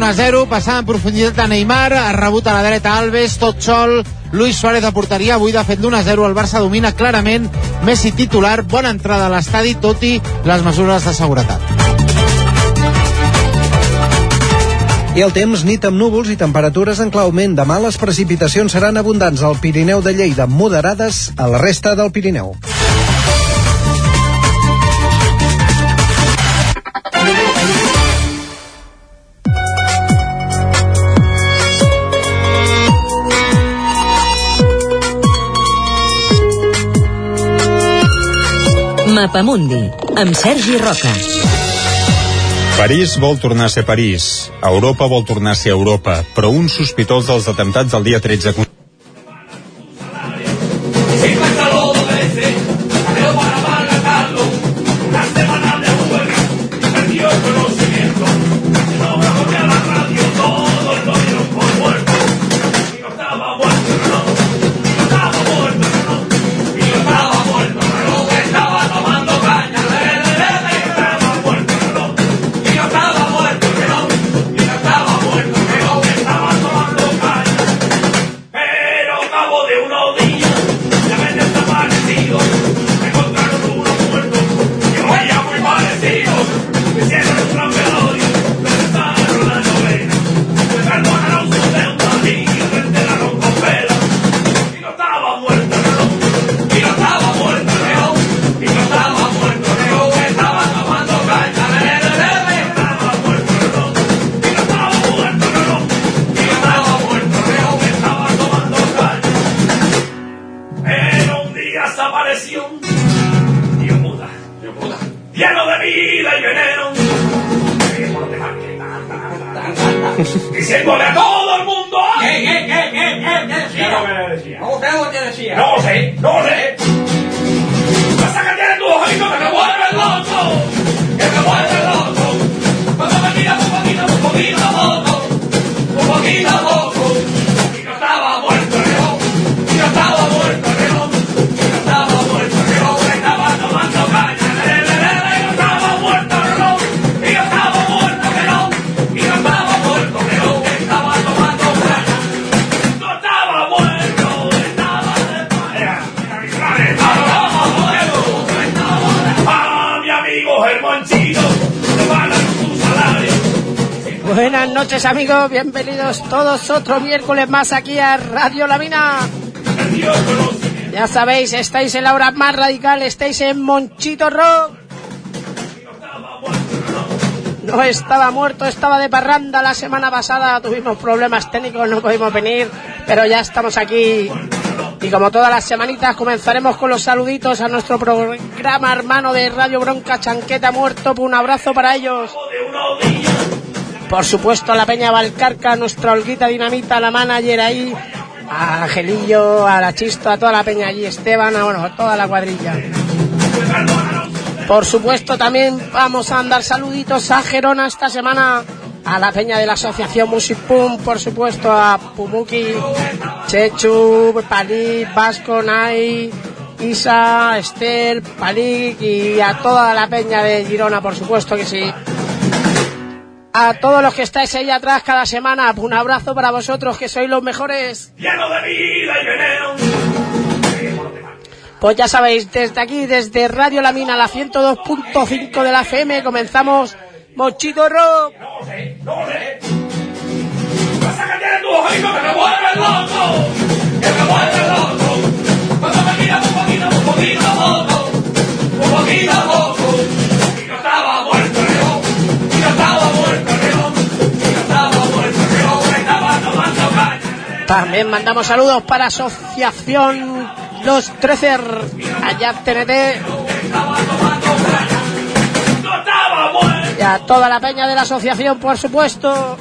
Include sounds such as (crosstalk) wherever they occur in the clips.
1-0, passant en profunditat a Neymar, ha rebut a la dreta Alves, tot sol, Luis Suárez de porteria, avui de fet l'1-0, el Barça domina clarament, Messi titular, bona entrada a l'estadi, tot i les mesures de seguretat. I el temps, nit amb núvols i temperatures en claument. Demà les precipitacions seran abundants al Pirineu de Lleida, moderades a la resta del Pirineu. Mapamundi, amb Sergi Roca. París vol tornar a ser París. Europa vol tornar a ser Europa. Però un sospitós dels atemptats del dia 13 amigos, bienvenidos todos otro miércoles más aquí a Radio La Mina. Ya sabéis, estáis en la hora más radical, estáis en Monchito Rock. No estaba muerto, estaba de parranda la semana pasada, tuvimos problemas técnicos, no pudimos venir, pero ya estamos aquí. Y como todas las semanitas comenzaremos con los saluditos a nuestro programa hermano de Radio Bronca Chanqueta Muerto. Un abrazo para ellos. Por supuesto a la Peña Valcarca, nuestra Olguita Dinamita, la manager ahí, a Angelillo, a la Chisto, a toda la Peña allí, Esteban, a, bueno, a toda la cuadrilla. Por supuesto también vamos a andar saluditos a Gerona esta semana, a la Peña de la Asociación Music Pum, por supuesto a Pumuki, Chechu, Palik, Vasco, Nai, Isa, Esther, Palik y a toda la Peña de Girona, por supuesto que sí. A todos los que estáis ahí atrás cada semana, un abrazo para vosotros que sois los mejores. Lleno de vida y veneno. Pues ya sabéis, desde aquí, desde Radio La Mina, la 102.5 de la FM, comenzamos Mochito Rock. No sé, no sé. Me vuelve loco. Que me loco. Cuando me miras un poquito, un poquito a poco. Un poquito También mandamos saludos para Asociación Los Trecer, allá TNT, y a toda la peña de la asociación, por supuesto.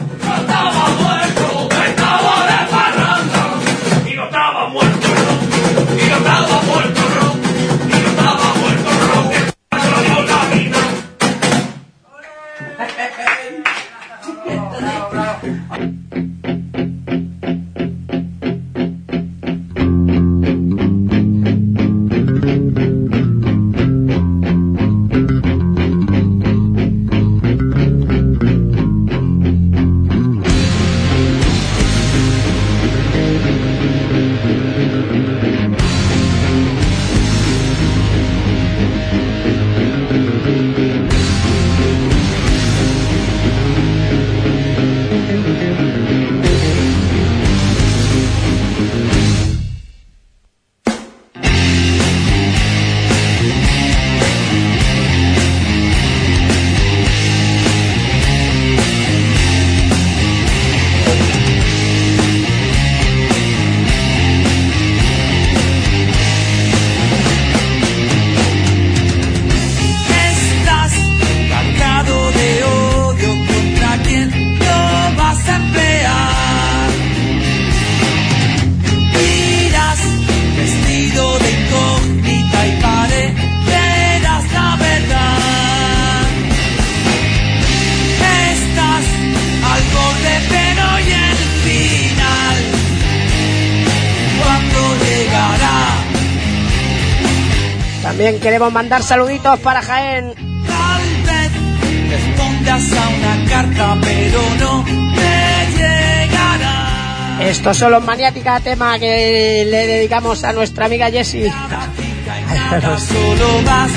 Queremos mandar saluditos para Jaén. Tal vez respondas a una carta, pero no me llegará. Estos son los maniática tema que le dedicamos a nuestra amiga Jessie. Solo vas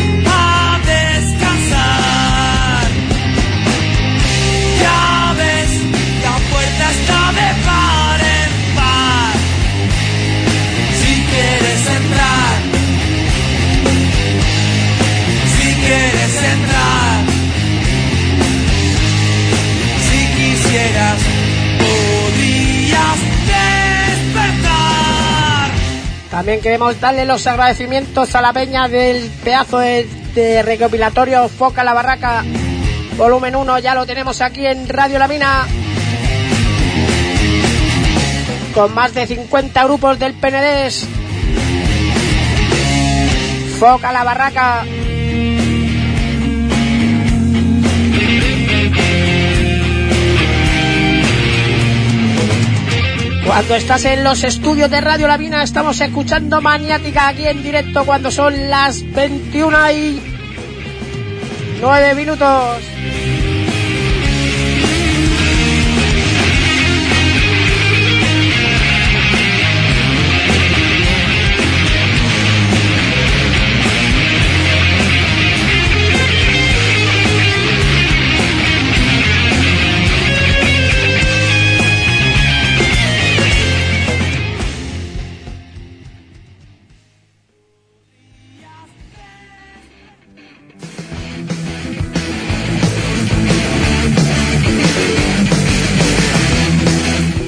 También queremos darle los agradecimientos a la peña del pedazo de, recopilatorio Foca la Barraca. Volumen 1 ya lo tenemos aquí en Radio La Mina. Con más de 50 grupos del PNDES. Foca la Barraca. Cuando estás en los estudios de Radio La Mina, estamos escuchando Maniática aquí en directo cuando son las 21 y 9 minutos.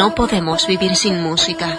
no podemos vivir sin música.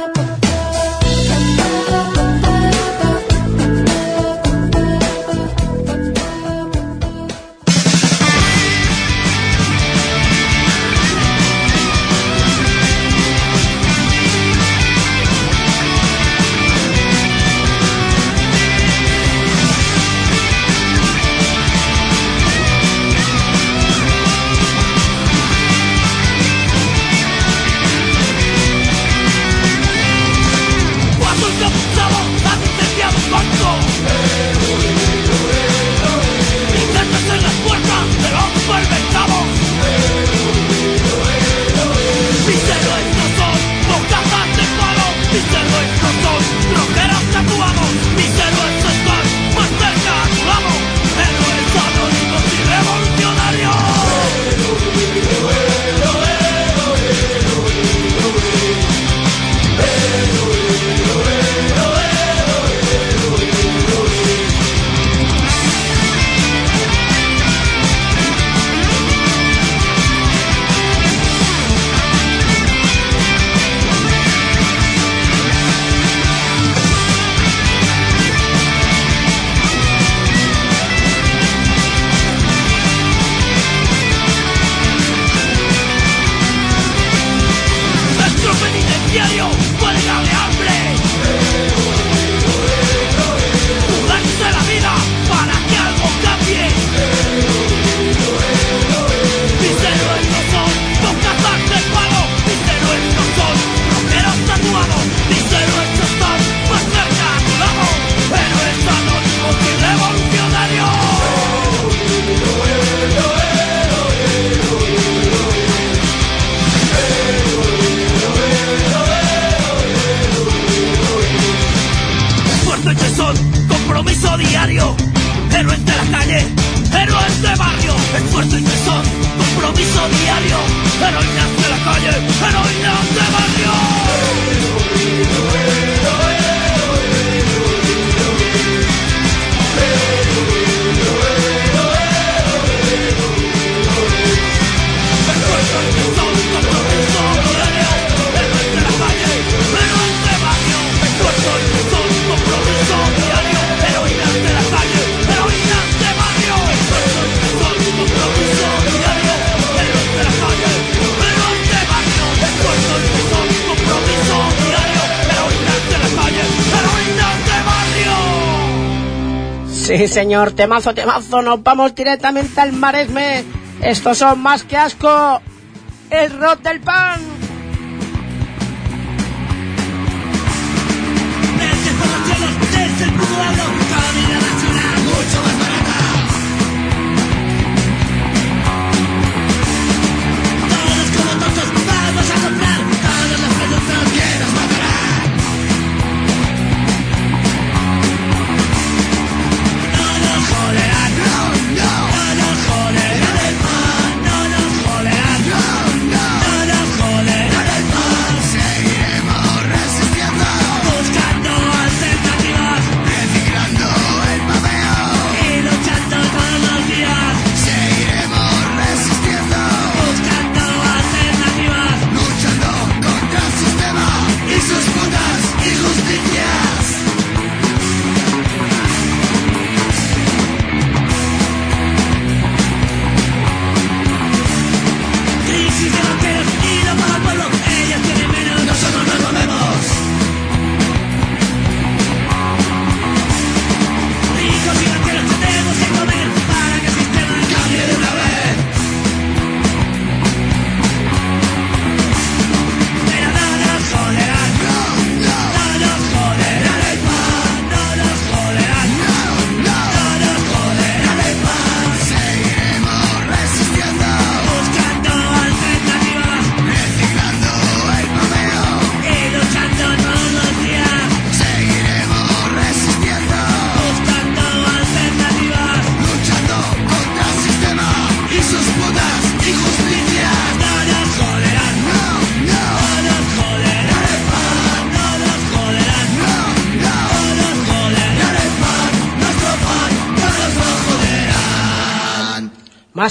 Señor, temazo, temazo. Nos vamos directamente al Maresme. Estos son más que asco. El rock del pan.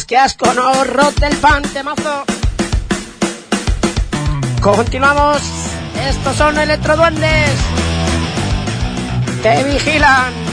Más que asco, no rock del pan, temazo. Continuamos. Estos son electroduendes. Te vigilan.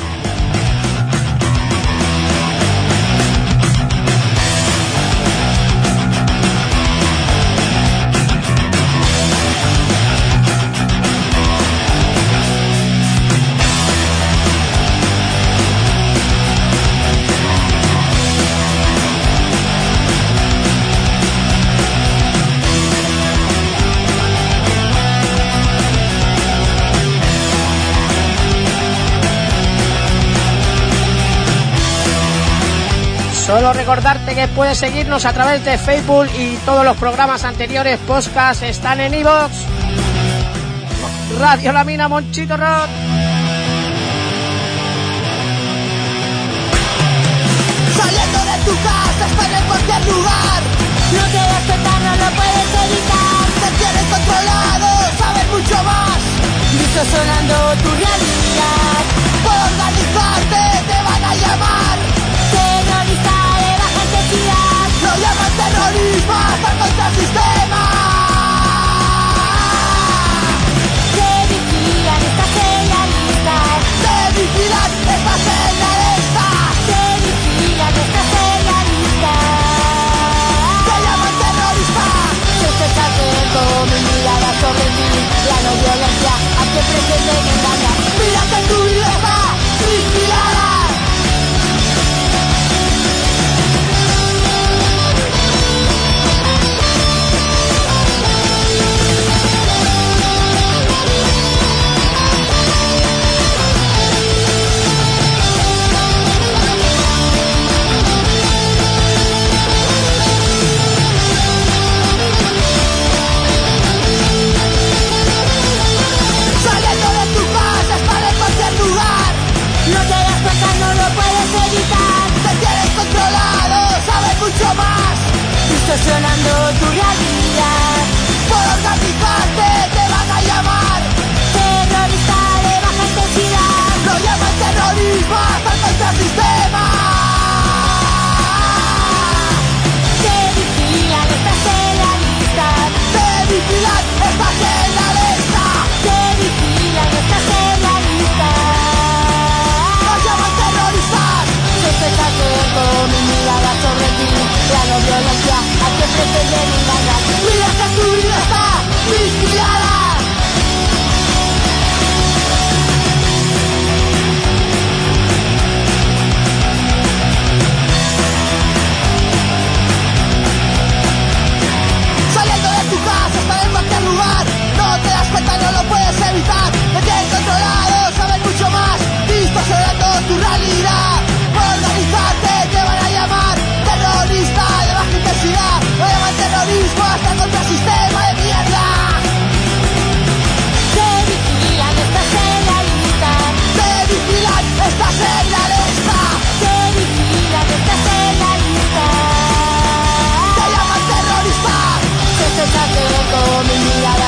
Solo recordarte que puedes seguirnos a través de Facebook y todos los programas anteriores podcast están en iVoox. Radio La Mina Monchito Rock. Saliendo de tu casa, están en cualquier lugar. No te despertar, no lo puedes evitar. Te tienes controlado, sabes mucho más. Está sonando tu realidad. Por organizarte, te van a llamar. Llaman terrorismo, hasta contra el sistema. Te vigilan, estás en la lista. Te vigilan, estás en la lista. Te vigilan, estás en la lista. Te llaman terrorista. Te estás con mi mirada sobre ti. La no violencia a que pretenden engañar. Mírate tu libertad, distorsionando tu realidad. que te llenen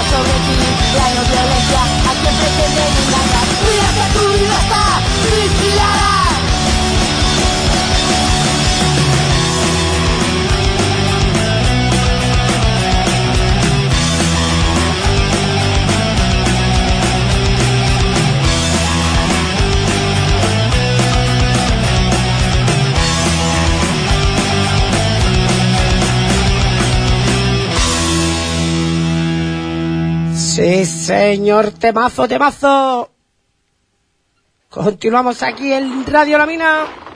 衝撃。ライのビオレンスは明けれて目に Sí, señor, temazo, temazo. Continuamos aquí en Radio La Mina.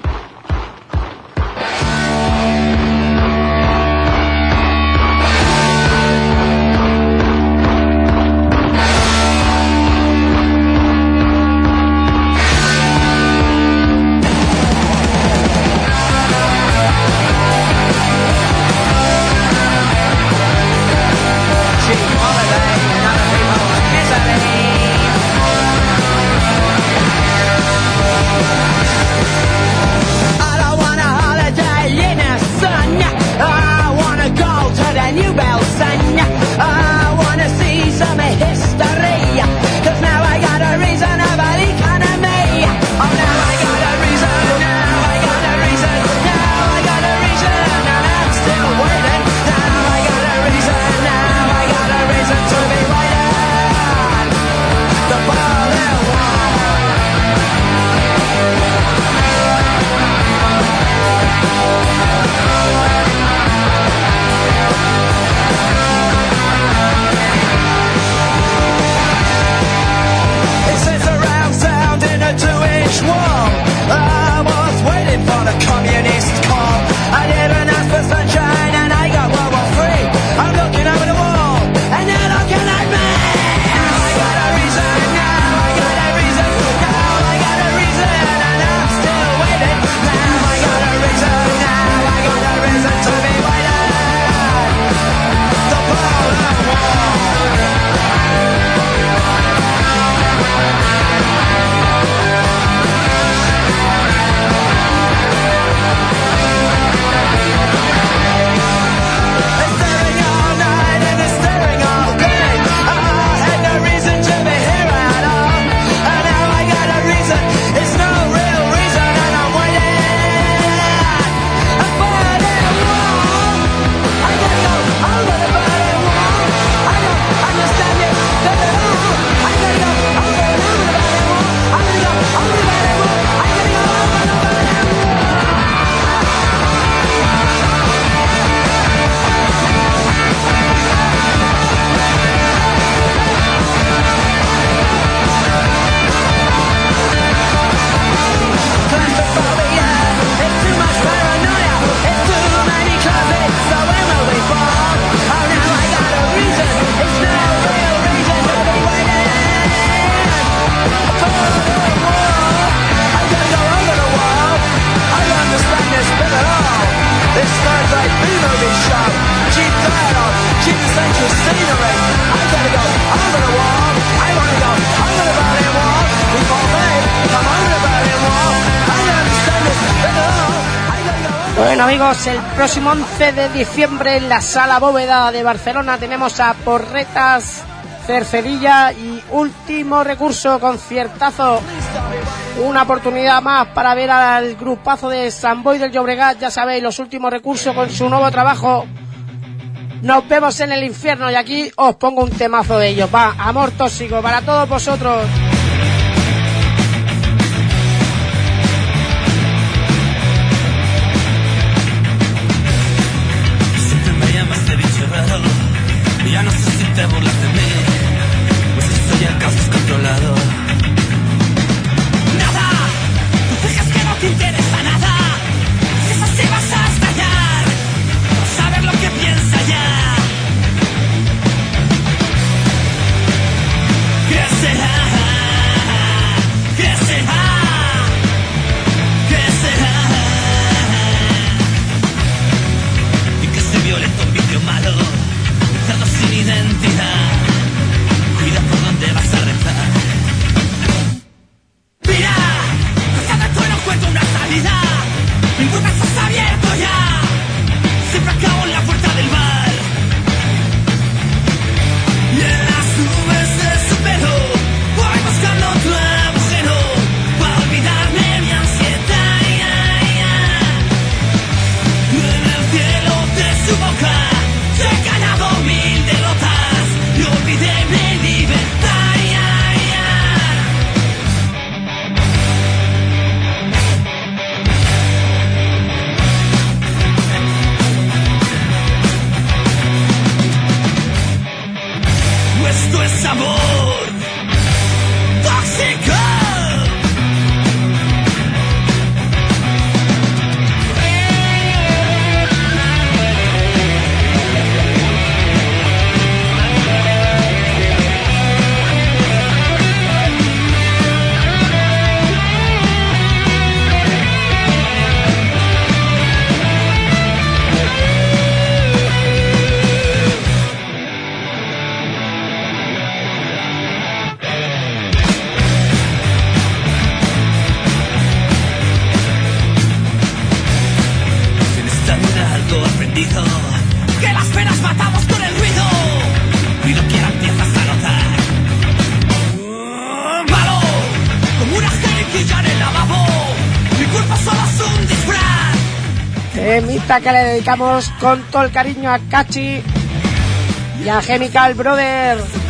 el próximo 11 de diciembre en la Sala Bóveda de Barcelona. Tenemos a Porretas, Cercedilla y último recurso, conciertazo. Una oportunidad más para ver al grupazo de San Boy del Llobregat. Ya sabéis, los últimos recursos con su nuevo trabajo. Nos vemos en el infierno y aquí os pongo un temazo de ellos. Va, amor tóxico para todos vosotros. Devil left de mí. que le dedicamos con todo el cariño a Cachi y a Chemical Brothers.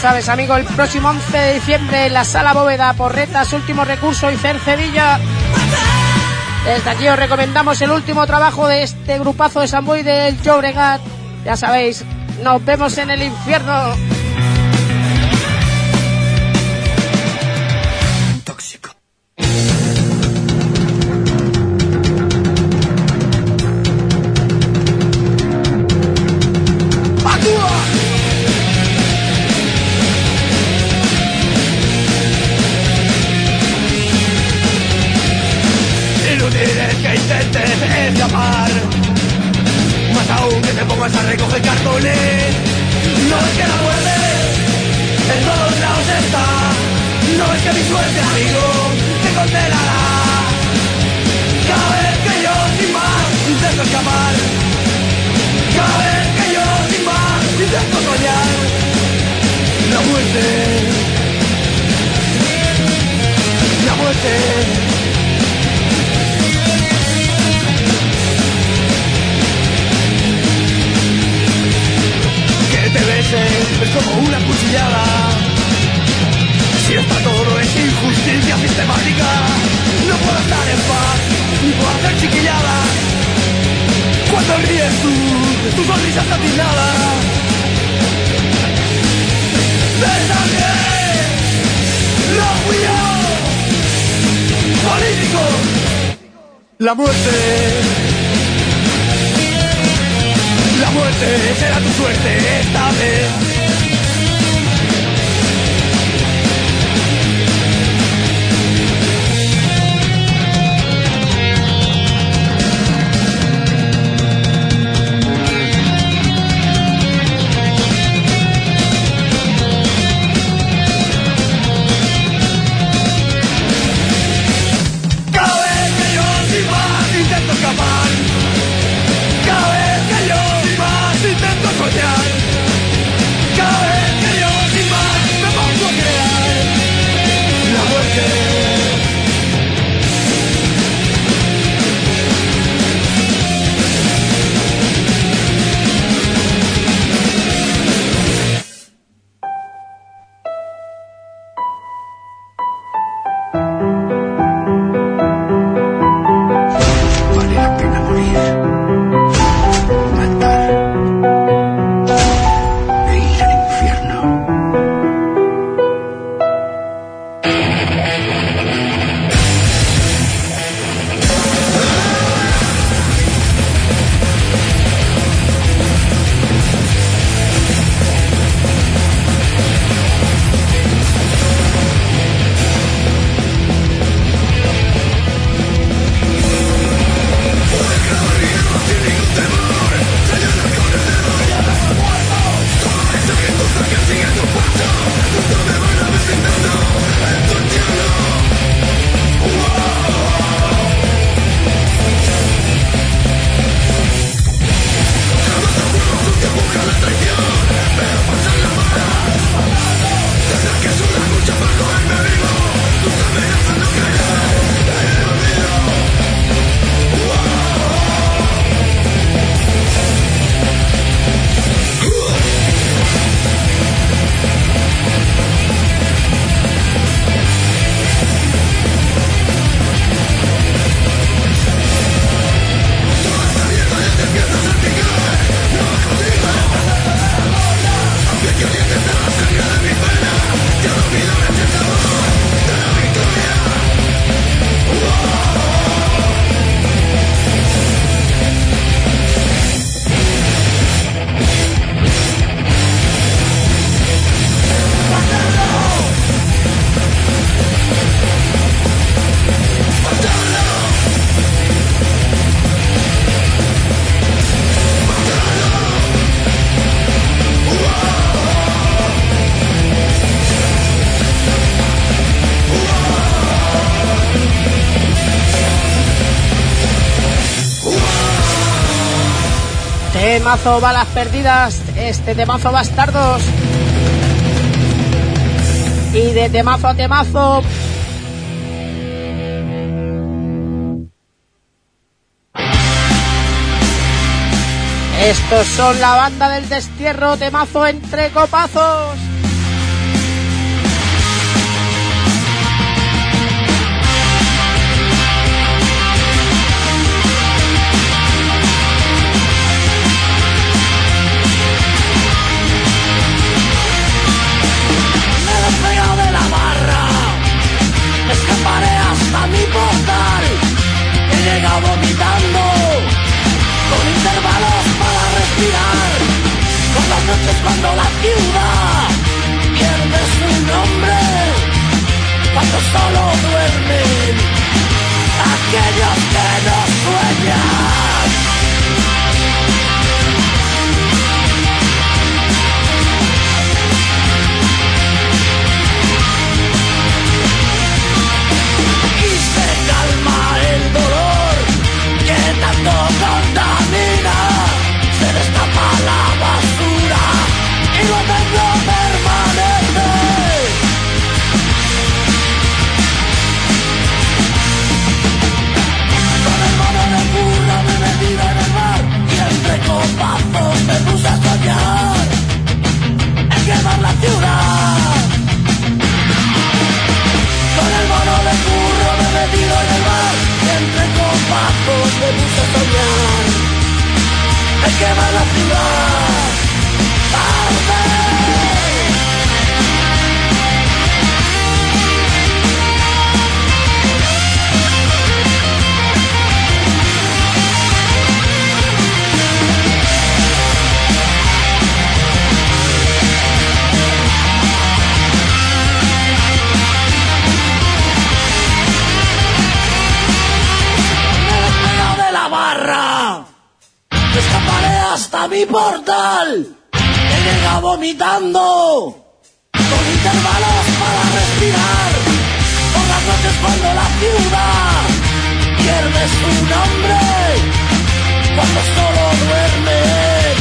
sabes, amigo, el próximo 11 de diciembre en la Sala Bóveda, por retas Último Recurso y Cercedilla. Desde aquí os recomendamos el último trabajo de este grupazo de Samboy del Llobregat. Ya sabéis, nos vemos en el infierno. Temazo balas perdidas, este temazo bastardos. Y de temazo a temazo. Estos son la banda del destierro, temazo entre copazos. Mi portal. He llegado vomitando, con intervalos para respirar. Por las noches cuando la ciudad pierde su nombre, cuando solo duermen aquellos que no sueñan. tanto contamina, se destapa la basura y lo tengo permanece. Con el modo de burro me he metido en el mar y entre copazos me puse a soñar en quemar la ciudad. Con el mono de burro me he metido en el entre compactos me gusta soñar. El que va la ciudad, ¡Arde! Hasta mi portal. He llegado vomitando. Con intervalos para respirar. Por las noches cuando la ciudad pierde su nombre. Cuando solo duermen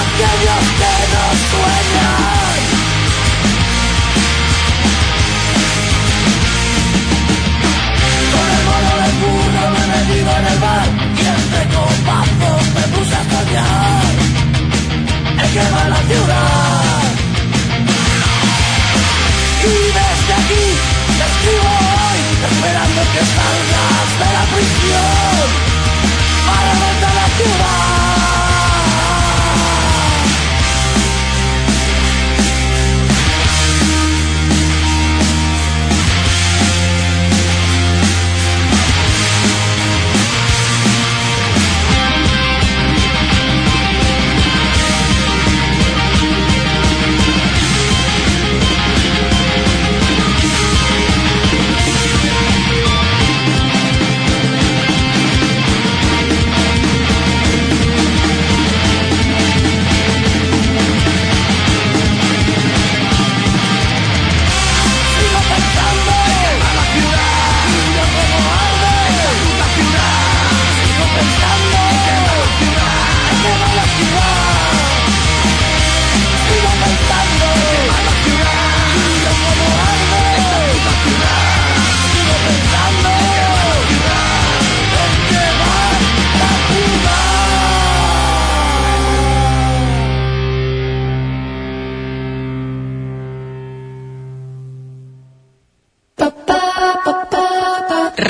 aquellos que no sueñan. Con el mono de burro me he metido en el bar y entre copazos me puse a soñar. He quemado la ciudad. Y desde aquí te escribo hoy, esperando que salgas de la prisión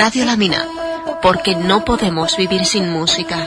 Radio La Mina, porque no podemos vivir sin música.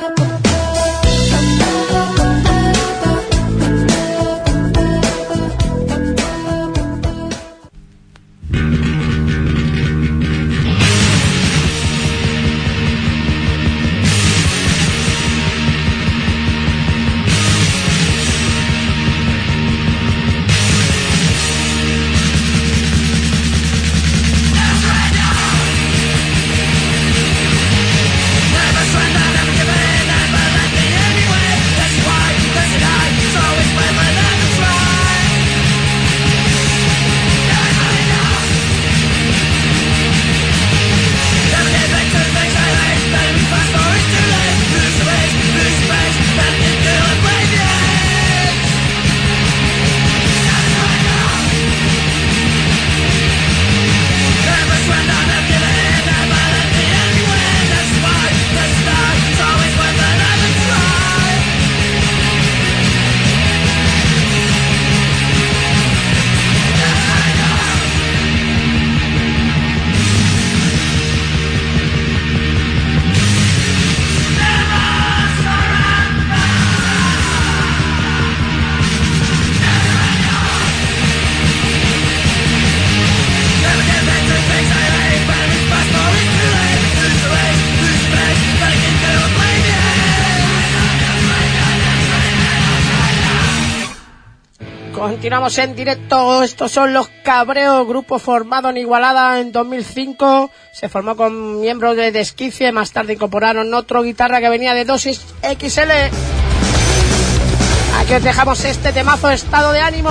Continuamos en directo. Estos son los Cabreos, grupo formado en Igualada en 2005. Se formó con miembros de Desquicie. Más tarde incorporaron otro guitarra que venía de Dosis XL. Aquí os dejamos este temazo estado de ánimo.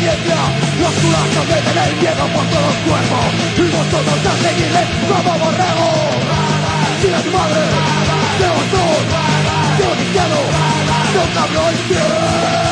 obediencia Los culazos me tenéis miedo por todo el cuerpo Y vosotros a seguirle como borrego. Sin tu madre, de vosotros, de un izquierdo, de un cabrón infiel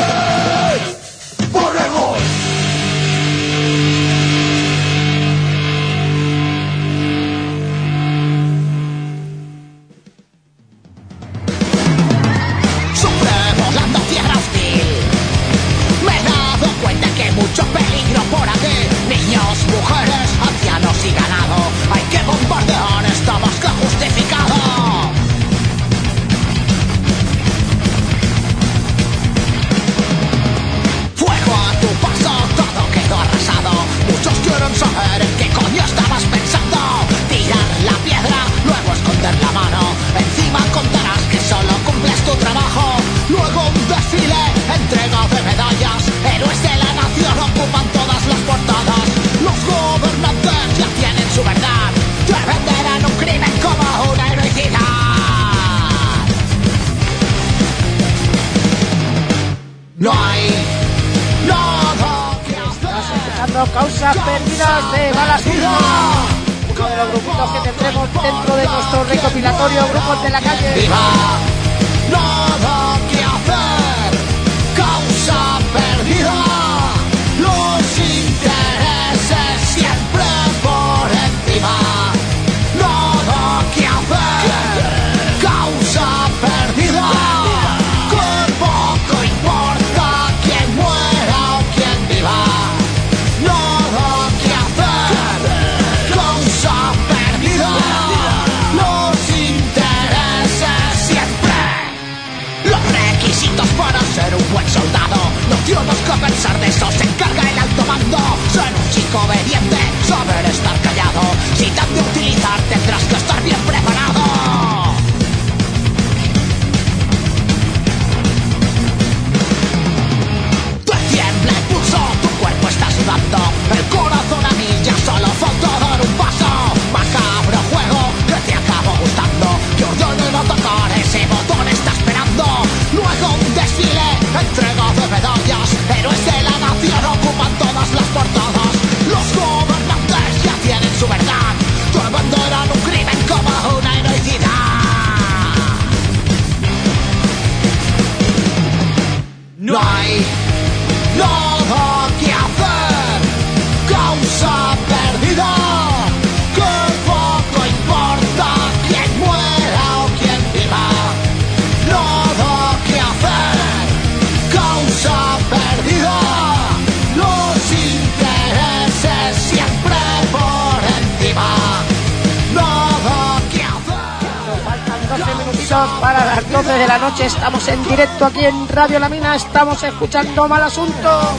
en Radio La Mina. Estamos escuchando Mal Asunto.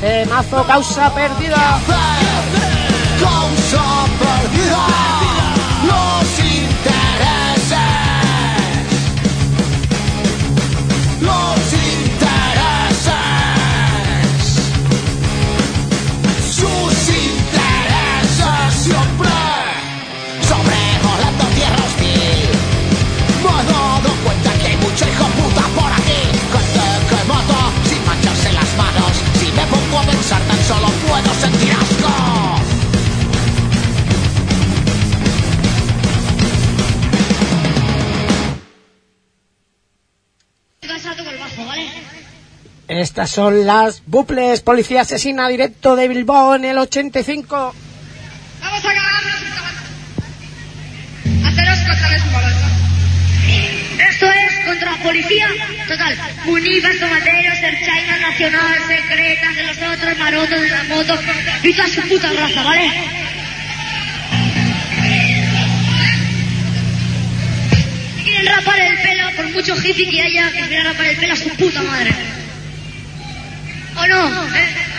Temazo Causa Perdida. Estas son las bucles Policía Asesina directo de Bilbao en el 85. Vamos a acabarnos Haceros contra su Esto es contra la policía. Total. Univas, tomateros, Erchaina Nacional, secretas de los otros, marotos de la moto. Y su puta raza, ¿vale? Si quieren rapar el pelo, por mucho hippie que haya, que quiera rapar el pelo a su puta madre. ¿O no?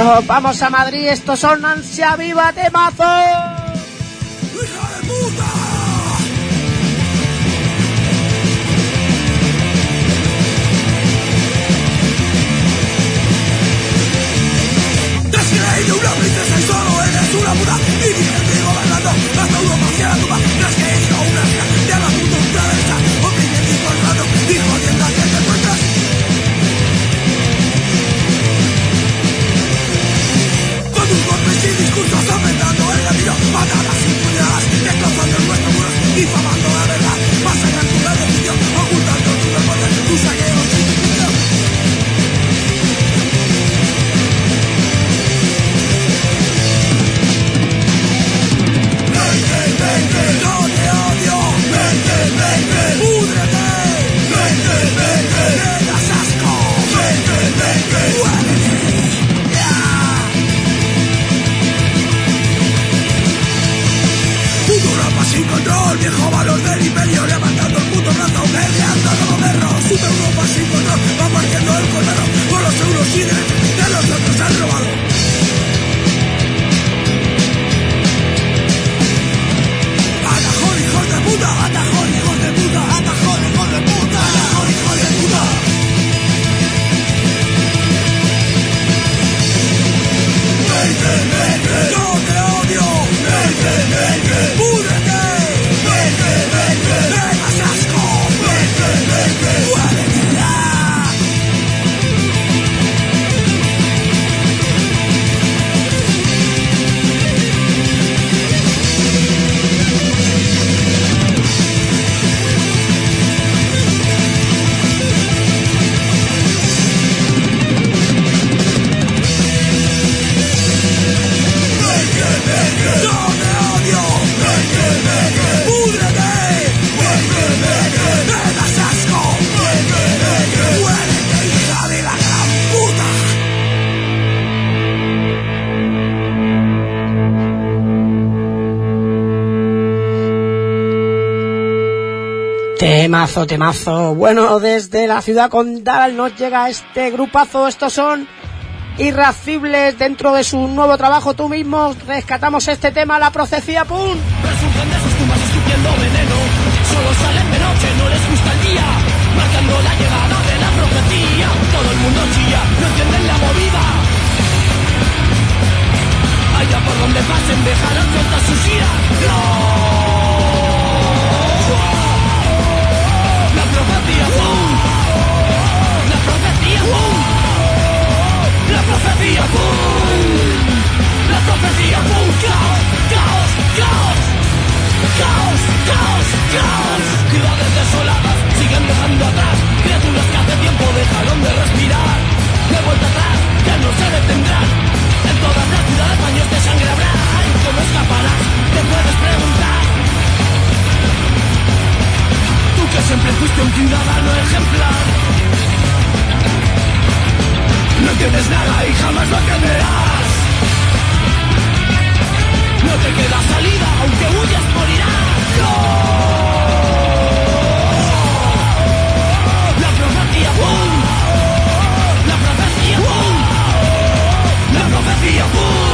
Nos vamos a Madrid. Estos son Ansia Viva Temazo. Descreído una princesa y solo eres una puta Y mi gente gobernando Temazo, temazo. Bueno, desde la ciudad condal nos llega este grupazo. Estos son irracibles dentro de su nuevo trabajo. Tú mismo rescatamos este tema, la profecía, ¡pum! Resurgen de sus tumbas escupiendo veneno. Solo salen de noche, no les gusta el día. Marcando la llegada de la profecía. Todo el mundo chilla, no entienden la movida. Allá por donde pasen dejarán sueltas sus iras. ¡No! La profecía, ¡pum! La profecía, ¡pum! La profecía, ¡pum! ¡Caos! ¡Caos! ¡Caos! ¡Caos! ¡Caos! ¡Caos! Ciudades desoladas siguen dejando atrás Criaturas que hace tiempo dejaron de respirar De vuelta atrás, ya no se detendrán En todas las ciudades baños de sangre habrá ¿Y cómo escaparás? Te puedes preguntar que siempre fuiste un ciudadano ejemplar No entiendes nada y jamás lo entenderás no te queda salida, aunque huyas morirás. ¡No! La profecía, ¡pum! La profecía, ¡pum! La profecía, ¡pum!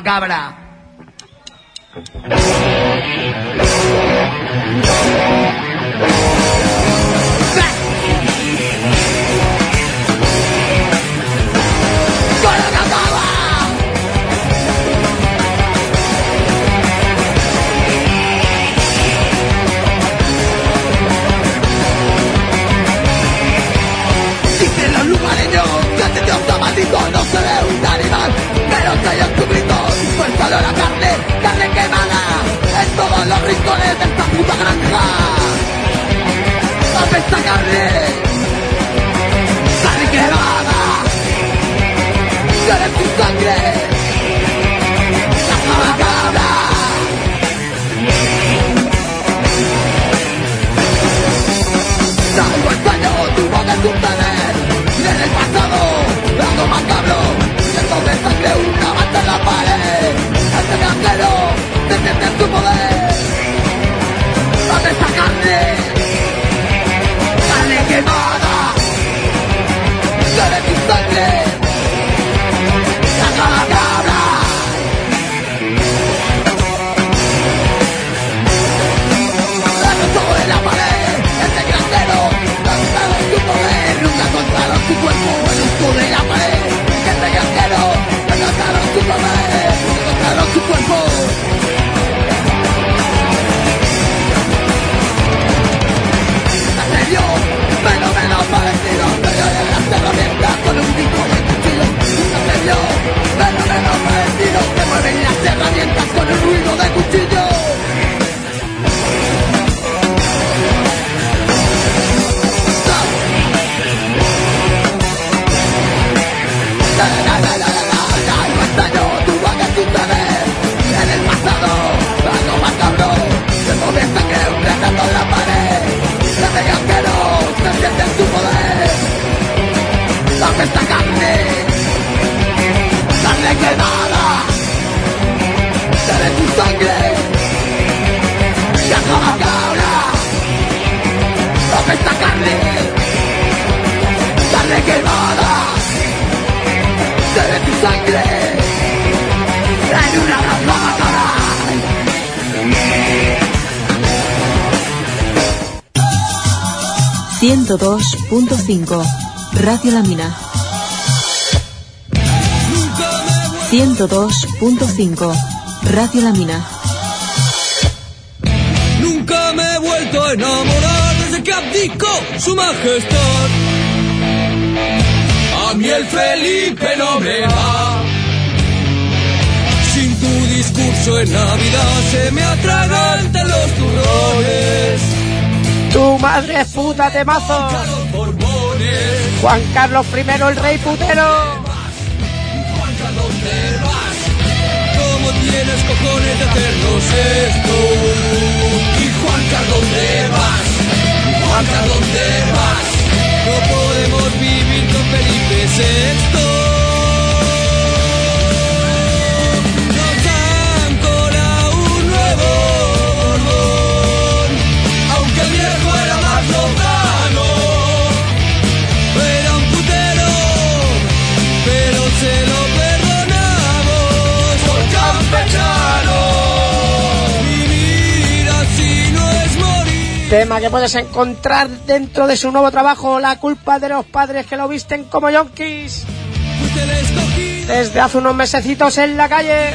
Macabra. 102.5 Radio La Mina 102.5 Radio La Mina Nunca me he vuelto a enamorar desde que abdicó su majestad. A mí el Felipe no me va. Sin tu discurso en Navidad se me atragantan los turrones. Tu madre es puta temazo. Juan Carlos I, el rey putero. ¿Cómo tienes cojones de hacernos esto? Y Juanca, ¿dónde vas? Juanca, ¿dónde vas? No podemos vivir con Felipe VI. Tema que puedes encontrar dentro de su nuevo trabajo, La culpa de los padres que lo visten como yonkis. Desde hace unos mesecitos en la calle.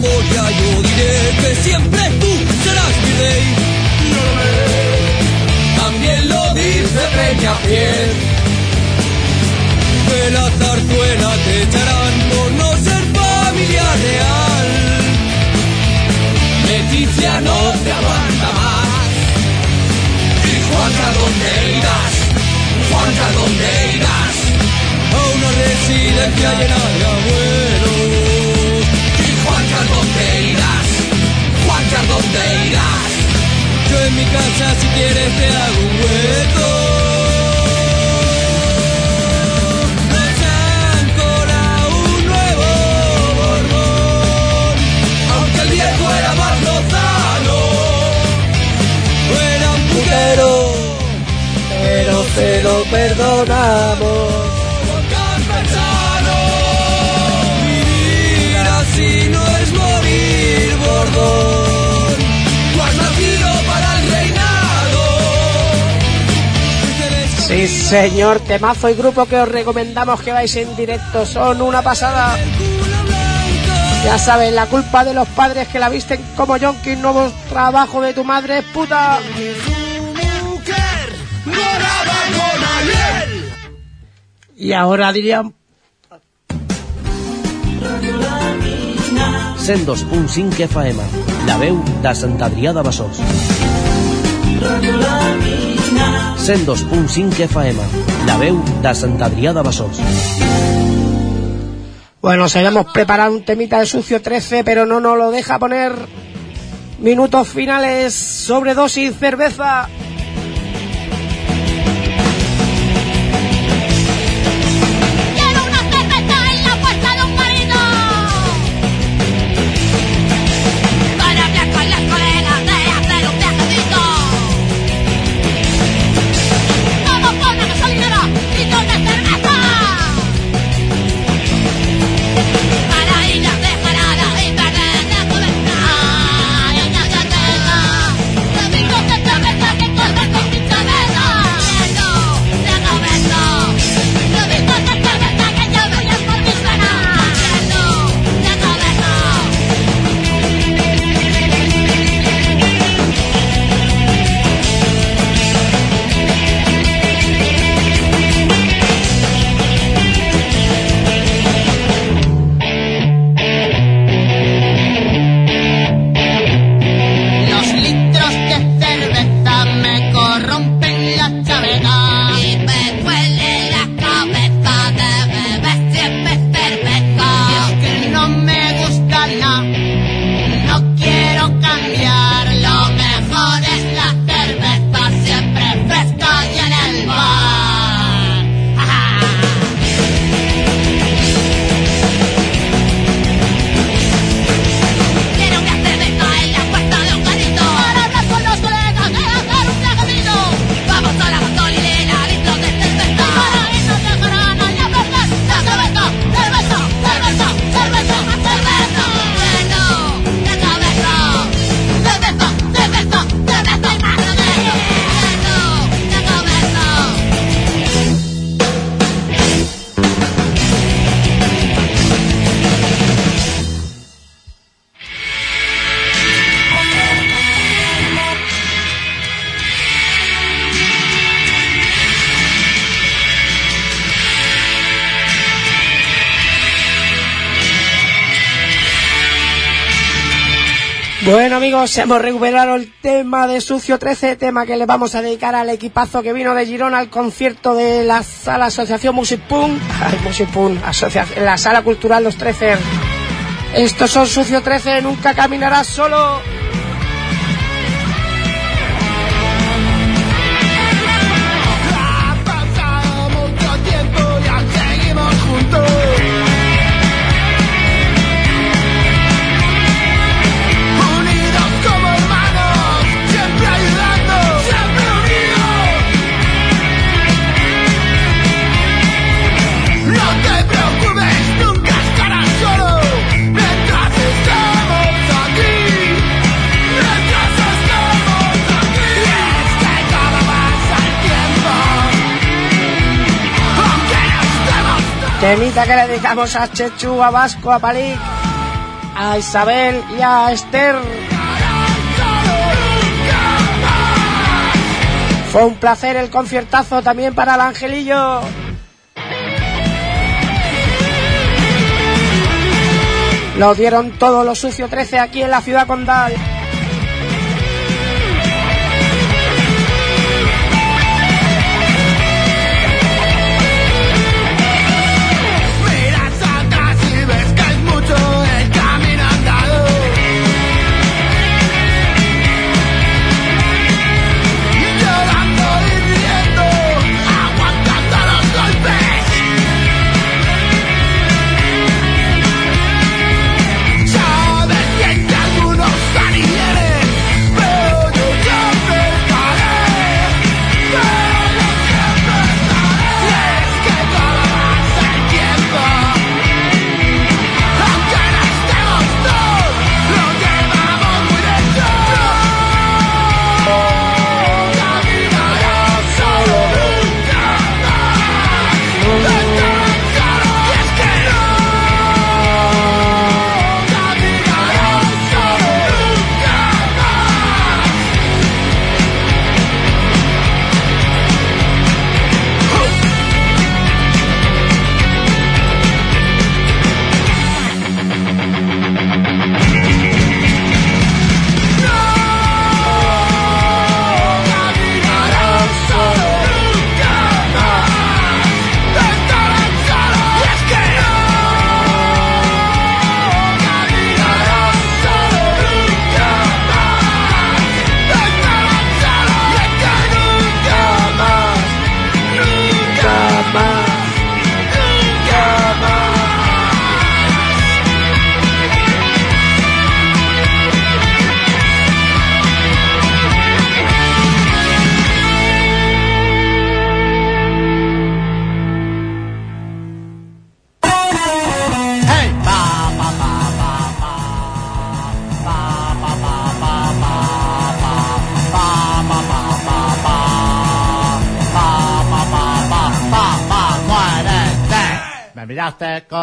Memoria yo diré que siempre tú serás mi rey. También lo dice Peñafiel. De la zarzuela te echarán por no ser familia real. Leticia no te aguanta más. Y Juanca, ¿dónde irás? Juanca, ¿dónde irás? A una residencia llena de abuelos. ¿Y Juanca, dónde irás? Juanca, ¿dónde irás? Yo en mi casa si quieres te hago un hueco. Nos han colado un nuevo Borbón, aunque el viejo era más lozano. Era un putero, pero se lo perdonamos. Sí, señor, temazo y grupo que os recomendamos que vais en directo. Son una pasada. Ya sabes, la culpa de los padres que la visten como yonki, nuevo trabajo de tu madre es puta. Y ahora dirían 102.5 FM, la veu de Sant Adrià de Besòs. 102.5 FM, la veu de Sant Adrià de. Bueno, se habíamos preparado un temita de sucio 13, pero no nos lo deja poner. Minutos finales, sobredosis, cerveza. Amigos, hemos recuperado el tema de Sucio 13, tema que le vamos a dedicar al equipazo que vino de Girona al concierto de la sala Asociación Music Punk, ay, Music asocia- la sala cultural Los 13. Estos son Sucio 13, nunca caminarás solo. Temita que le dedicamos a Chechu, a Vasco, a Palik, a Isabel y a Esther. Fue un placer el conciertazo también para el Angelillo. Lo dieron todos los sucio 13 aquí en la ciudad condal.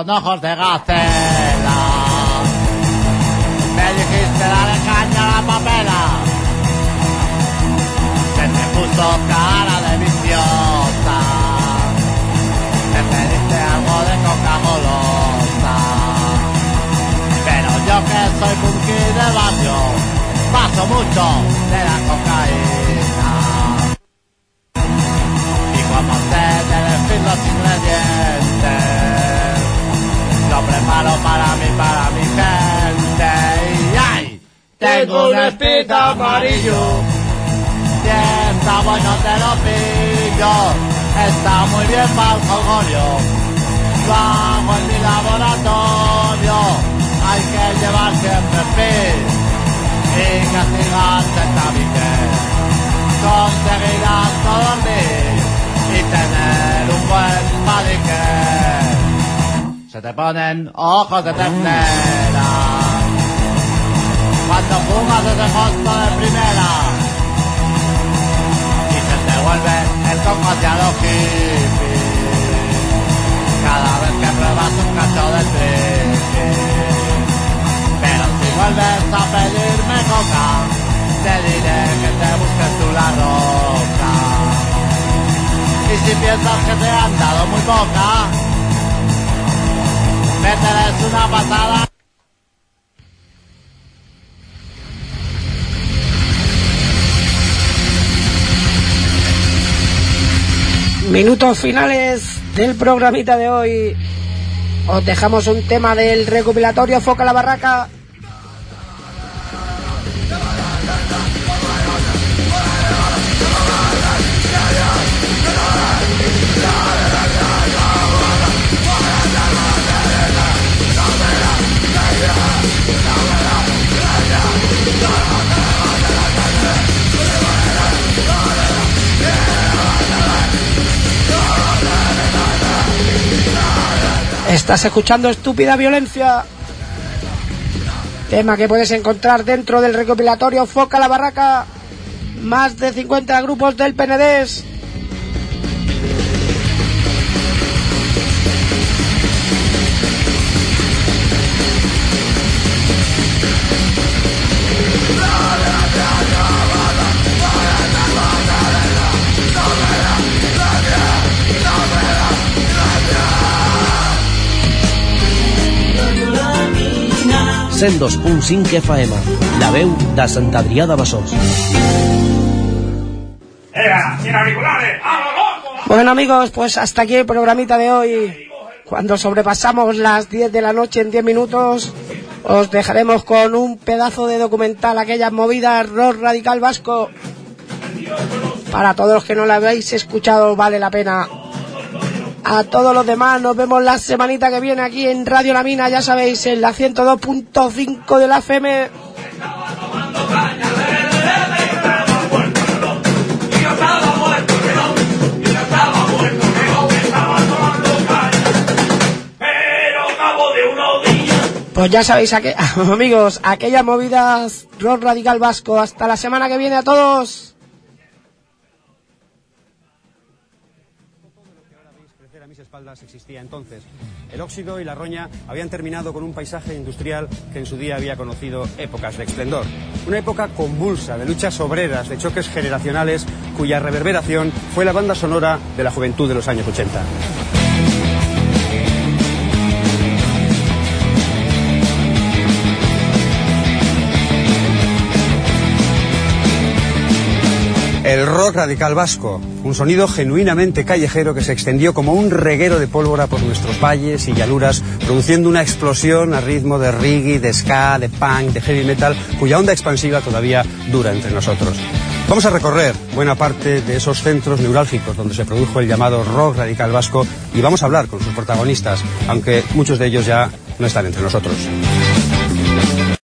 Con ojos de gacela. Me dijiste dale caña a la papela. Se te puso cara de viciosa. Me pediste algo de coca golosa. Pero yo que soy punky de barrio, paso mucho de la cocaína. Tengo un espita amarillo. Si está bueno te lo pillo. Está muy bien para el jolgorio. Lo hago en mi laboratorio. Hay que llevar siempre pis. Y castigarte tabique. Conseguirás no dormir y tener un buen padique. Se te ponen ojos de ternera cuando fumas desde costo de primera. Y se te vuelve el los hippies cada vez que pruebas un cacho de triqui. Pero si vuelves a pedirme coca te diré que te busques tú la roca. Y si piensas que te han dado muy poca mételes una patada Minutos finales del programita de hoy. Os dejamos un tema del recopilatorio Foca la Barraca. Estás escuchando Estúpida Violencia. Tema que puedes encontrar dentro del recopilatorio Foca la Barraca. Más de 50 grupos del PNDES. Cent 2.5 FM, la veu de Sant Adrià de. Bueno amigos, pues hasta aquí el programita de hoy. Cuando sobrepasamos las 10 de la noche en 10 minutos, os dejaremos con un pedazo de documental, aquellas movidas rock radical vasco. Para todos los que no la habéis escuchado, vale la pena. A todos los demás, nos vemos la semanita que viene aquí en Radio La Mina, ya sabéis, en la 102.5 de la FM. Pues ya sabéis, aqu- (laughs) amigos, aquellas movidas rock radical vasco. Hasta la semana que viene a todos. Existía entonces. El óxido y la roña habían terminado con un paisaje industrial que en su día había conocido épocas de esplendor. Una época convulsa de luchas obreras, de choques generacionales, cuya reverberación fue la banda sonora de la juventud de los años 80. El rock radical vasco, un sonido genuinamente callejero que se extendió como un reguero de pólvora por nuestros valles y llanuras, produciendo una explosión a ritmo de reggae, de ska, de punk, de heavy metal, cuya onda expansiva todavía dura entre nosotros. Vamos a recorrer buena parte de esos centros neurálgicos donde se produjo el llamado rock radical vasco y vamos a hablar con sus protagonistas, aunque muchos de ellos ya no están entre nosotros.